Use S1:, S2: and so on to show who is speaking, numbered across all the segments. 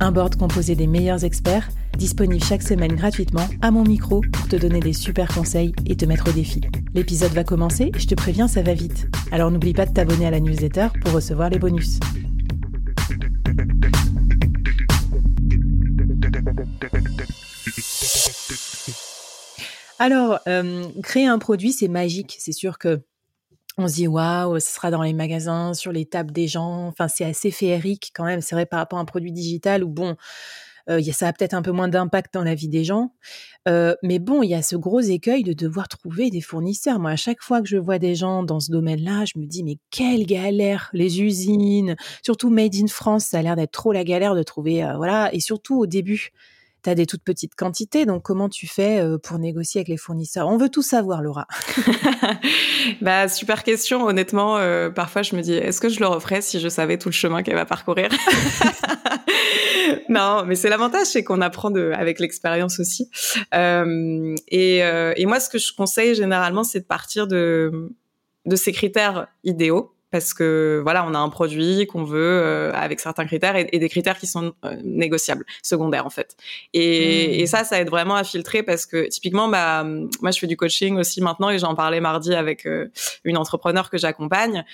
S1: Un board composé des meilleurs experts, disponible chaque semaine gratuitement à mon micro pour te donner des super conseils et te mettre au défi. L'épisode va commencer je te préviens, ça va vite. Alors n'oublie pas de t'abonner à la newsletter pour recevoir les bonus. Alors, euh, créer un produit, c'est magique. C'est sûr que on se dit waouh, ce sera dans les magasins, sur les tables des gens. Enfin, c'est assez féerique quand même. C'est vrai par rapport à un produit digital où bon, euh, ça a peut-être un peu moins d'impact dans la vie des gens. Euh, mais bon, il y a ce gros écueil de devoir trouver des fournisseurs. Moi, à chaque fois que je vois des gens dans ce domaine-là, je me dis, mais quelle galère Les usines, surtout Made in France, ça a l'air d'être trop la galère de trouver, euh, voilà. Et surtout au début, tu as des toutes petites quantités, donc comment tu fais pour négocier avec les fournisseurs? On veut tout savoir, Laura.
S2: bah super question. Honnêtement, parfois je me dis, est-ce que je le referais si je savais tout le chemin qu'elle va parcourir? Non, mais c'est l'avantage, c'est qu'on apprend de, avec l'expérience aussi. Euh, et, euh, et, moi, ce que je conseille généralement, c'est de partir de, de ces critères idéaux. Parce que voilà, on a un produit qu'on veut euh, avec certains critères et, et, des critères qui sont euh, négociables, secondaires en fait. Et, mmh. et, ça, ça aide vraiment à filtrer parce que typiquement, bah, moi je fais du coaching aussi maintenant et j'en parlais mardi avec euh, une entrepreneur que j'accompagne.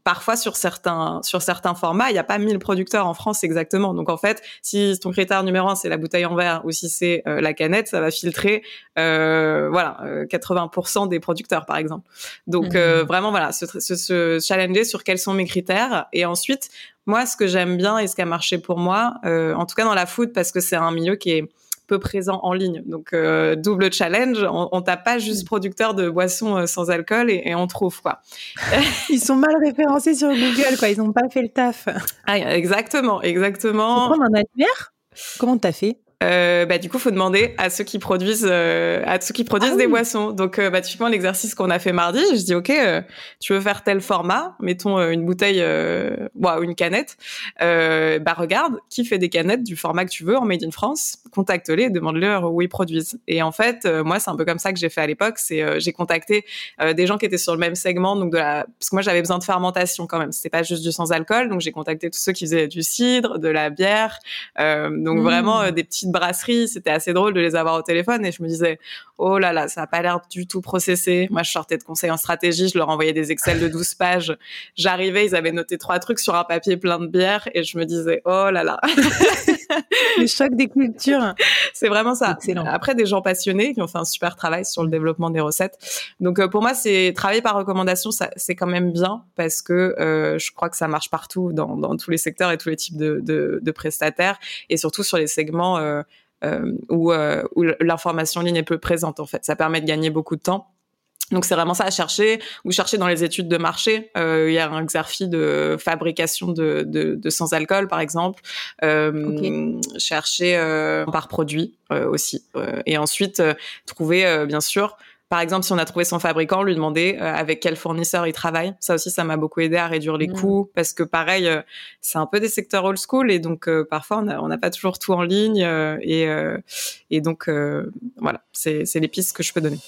S2: Euh, parfois sur certains sur certains formats, il n'y a pas 1000 producteurs en France exactement. Donc en fait, si ton critère numéro un c'est la bouteille en verre ou si c'est euh, la canette, ça va filtrer euh, voilà 80% euh, des producteurs par exemple. Donc mmh. vraiment voilà, se, se, se, challenger sur quels sont mes critères et ensuite moi ce que j'aime bien et ce qui a marché pour moi, en tout cas dans la food parce que c'est un milieu qui est peu présent en ligne. Donc euh, double challenge, on, on tape pas juste producteur de boissons euh, sans alcool et, on trouve quoi.
S1: Ils sont mal référencés sur Google quoi, ils n'ont pas fait le taf.
S2: Ah, exactement, exactement.
S1: Prendre un annuaire? Comment t'as fait?
S2: Euh, bah, du coup, faut demander à ceux qui produisent, euh, à ceux qui produisent ah des boissons. Donc, euh, bah, typiquement, l'exercice qu'on a fait mardi, je dis, OK, euh, tu veux faire tel format, mettons euh, une bouteille, ou une canette, bah, regarde qui fait des canettes du format que tu veux en Made in France, contacte-les demande-leur où ils produisent. Et en fait, moi, c'est un peu comme ça que j'ai fait à l'époque, c'est, j'ai contacté des gens qui étaient sur le même segment, donc de la, parce que moi, j'avais besoin de fermentation quand même. C'était pas juste du sans alcool, donc j'ai contacté tous ceux qui faisaient du cidre, de la bière, donc mmh. vraiment des brasserie, c'était assez drôle de les avoir au téléphone et je me disais oh là là, ça a pas l'air du tout processé. Moi, je sortais de conseil en stratégie, je leur envoyais des Excel de 12 pages. J'arrivais, ils avaient noté trois trucs sur un papier plein de bière et je me disais oh là là.
S1: le choc des cultures.
S2: C'est vraiment ça. Excellent. Après, des gens passionnés qui ont fait un super travail sur le développement des recettes. Donc, euh, pour moi, c'est travailler par recommandation, ça, c'est quand même bien parce que euh, je crois que ça marche partout dans, dans, tous les secteurs et tous les types de, de, de prestataires et surtout sur les segments euh, euh, où, euh, où l'information en ligne est peu présente en fait. Ça permet de gagner beaucoup de temps. Donc c'est vraiment ça à chercher ou chercher dans les études de marché. Euh, il y a un exercice de fabrication de, de, de sans alcool par exemple. Euh, okay. Chercher euh, par produit euh, aussi. et ensuite trouver bien sûr par exemple, si on a trouvé son fabricant, lui demander euh, avec quel fournisseur il travaille. Ça aussi, ça m'a beaucoup aidé à réduire les mmh. coûts parce que pareil, euh, c'est un peu des secteurs old school et donc euh, parfois on n'a pas toujours tout en ligne et, et donc voilà, c'est les pistes que je peux donner.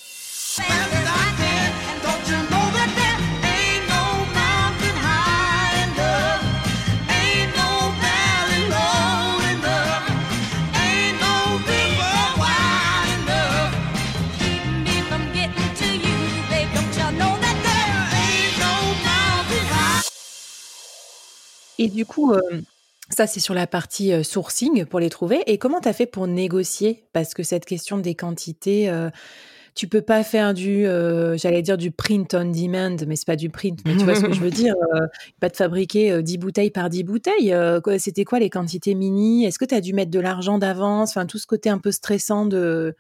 S1: Et du coup, ça, c'est sur la partie sourcing pour les trouver. Et comment tu as fait pour négocier? Parce que cette question des quantités, tu peux pas faire du, euh, j'allais dire du print on demand, mais c'est pas du print, mais tu vois ce que je veux dire, euh, pas de fabriquer 10 bouteilles par 10 bouteilles. C'était quoi les quantités mini Est-ce que tu as dû mettre de l'argent d'avance? Enfin, tout ce côté un peu stressant de,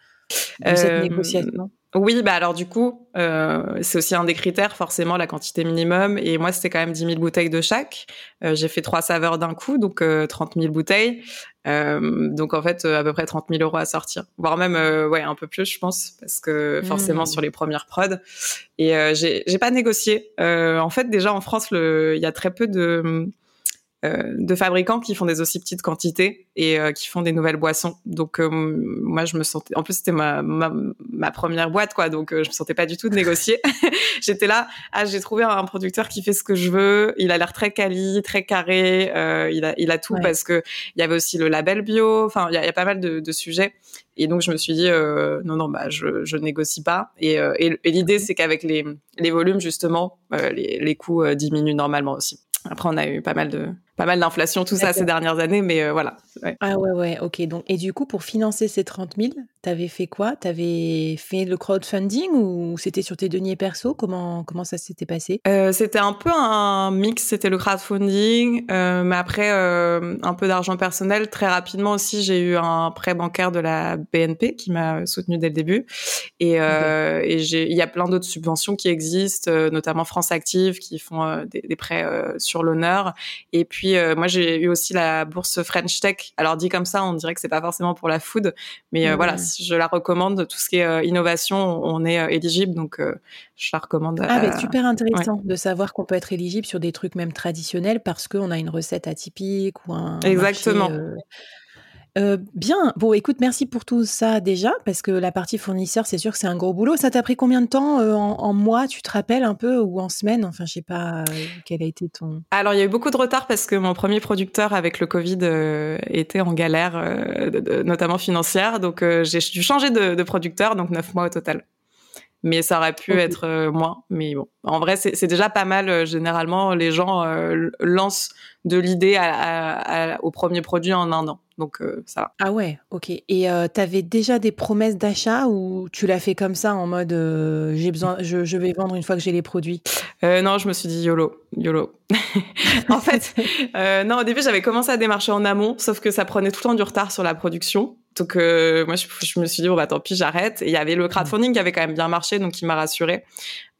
S1: de cette négociation
S2: oui, bah alors du coup, euh, c'est aussi un des critères, forcément, la quantité minimum. Et moi, c'était quand même 10 000 bouteilles de chaque. Euh, j'ai fait trois saveurs d'un coup, donc euh, 30 000 bouteilles. Euh, donc en fait, à peu près 30 000 euros à sortir, voire même ouais un peu plus, je pense, parce que forcément mmh. sur les premières prods. Et j'ai pas négocié. en fait, déjà en France, il y a très peu de euh, de fabricants qui font des aussi petites quantités et euh, qui font des nouvelles boissons. Donc euh, moi je me sentais, en plus c'était ma, ma, première boîte quoi, donc je me sentais pas du tout de négocier. J'étais là, ah j'ai trouvé un producteur qui fait ce que je veux, il a l'air très quali, très carré, il a il a tout parce que il y avait aussi le label bio, enfin il y a, y a, pas mal de, de, sujets. Et donc je me suis dit non non bah je je négocie pas et, et, et l'idée c'est qu'avec les les volumes justement les les coûts diminuent normalement aussi. Après, on a eu pas mal de pas mal d'inflation, tout ça ces dernières années, mais euh, voilà.
S1: Ah ouais, ouais, ok. Donc, et du coup, pour financer ces 30 000, t'avais fait quoi? T'avais fait le crowdfunding ou c'était sur tes deniers perso? Comment comment ça s'était passé?
S2: Euh, C'était un peu un mix. C'était le crowdfunding, euh, mais après euh, un peu d'argent personnel. Très rapidement aussi, j'ai eu un prêt bancaire de la BNP qui m'a soutenu dès le début, et, euh, et il y a plein d'autres subventions qui existent, notamment France Active qui font des, des, prêts sur l'honneur, et puis euh, moi j'ai eu aussi la bourse French Tech. Alors dit comme ça, on dirait que c'est pas forcément pour la food, mais euh, voilà, je la recommande. Tout ce qui est euh, innovation, on est éligible, donc je la recommande.
S1: Ah, bah, super intéressant de savoir qu'on peut être éligible sur des trucs même traditionnels parce qu'on a une recette atypique ou un.
S2: Exactement.
S1: Euh, bien. Bon, écoute, merci pour tout ça déjà, parce que la partie fournisseur, c'est sûr que c'est un gros boulot. Ça t'a pris combien de temps euh, en, mois, tu te rappelles un peu, ou en semaine? Enfin, je sais pas, euh, quel a été ton...
S2: Alors, il y a eu beaucoup de retard parce que mon premier producteur avec le Covid était en galère, notamment financière. Donc, j'ai dû changer de, de, producteur, donc neuf mois au total mais ça aurait pu être euh, moins. Mais bon, en vrai, c'est déjà pas mal. Euh, généralement, les gens euh, lancent de l'idée au premier produit en un an. Donc ça va.
S1: Ah ouais, ok. Et tu avais déjà des promesses d'achat ou tu l'as fait comme ça en mode j'ai besoin, je, je, vais vendre une fois que j'ai les produits?
S2: Non, je me suis dit YOLO, YOLO. en fait, non, au début j'avais commencé à démarcher en amont, sauf que ça prenait tout le temps du retard sur la production. Donc euh, moi je, je, me suis dit bon bah tant pis j'arrête. Et il y avait le crowdfunding qui avait quand même bien marché donc il m'a rassuré.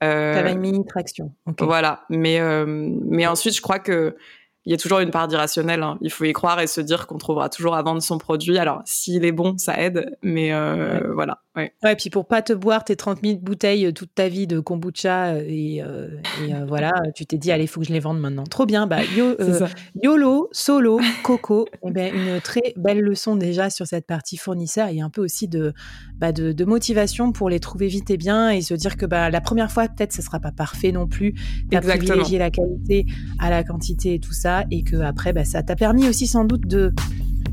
S1: Euh, T'avais une mini traction.
S2: Voilà, mais euh, mais ensuite je crois que il y a toujours une part d'irrationnel. Hein. Il faut y croire et se dire qu'on trouvera toujours à vendre son produit. Alors, s'il est bon, ça aide, mais euh, voilà.
S1: Ouais. ouais, puis pour pas te boire tes 30 000 bouteilles euh, toute ta vie de kombucha euh, et, euh, et euh, voilà, tu t'es dit allez, il faut que je les vende maintenant. Trop bien. Bah, yo, YOLO, solo, coco. eh ben, une très belle leçon déjà sur cette partie fournisseur et un peu aussi de, bah, de, de, motivation pour les trouver vite et bien et se dire que bah, la première fois, peut-être, ce sera pas parfait non plus. T'as privilégié la qualité à la quantité et tout ça et que après, bah, ça t'a permis aussi sans doute de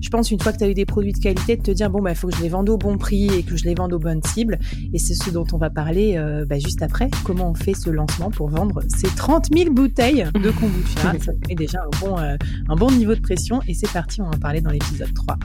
S1: je pense, une fois que tu as eu des produits de qualité, de te dire, bon, il bah, faut que je les vende au bon prix et que je les vende aux bonnes cibles. Et c'est ce dont on va parler euh, bah, juste après. Comment on fait ce lancement pour vendre ces 30 000 bouteilles de kombucha? Ça fait déjà un bon, euh, un bon niveau de pression. Et c'est parti, on va en parler dans l'épisode 3.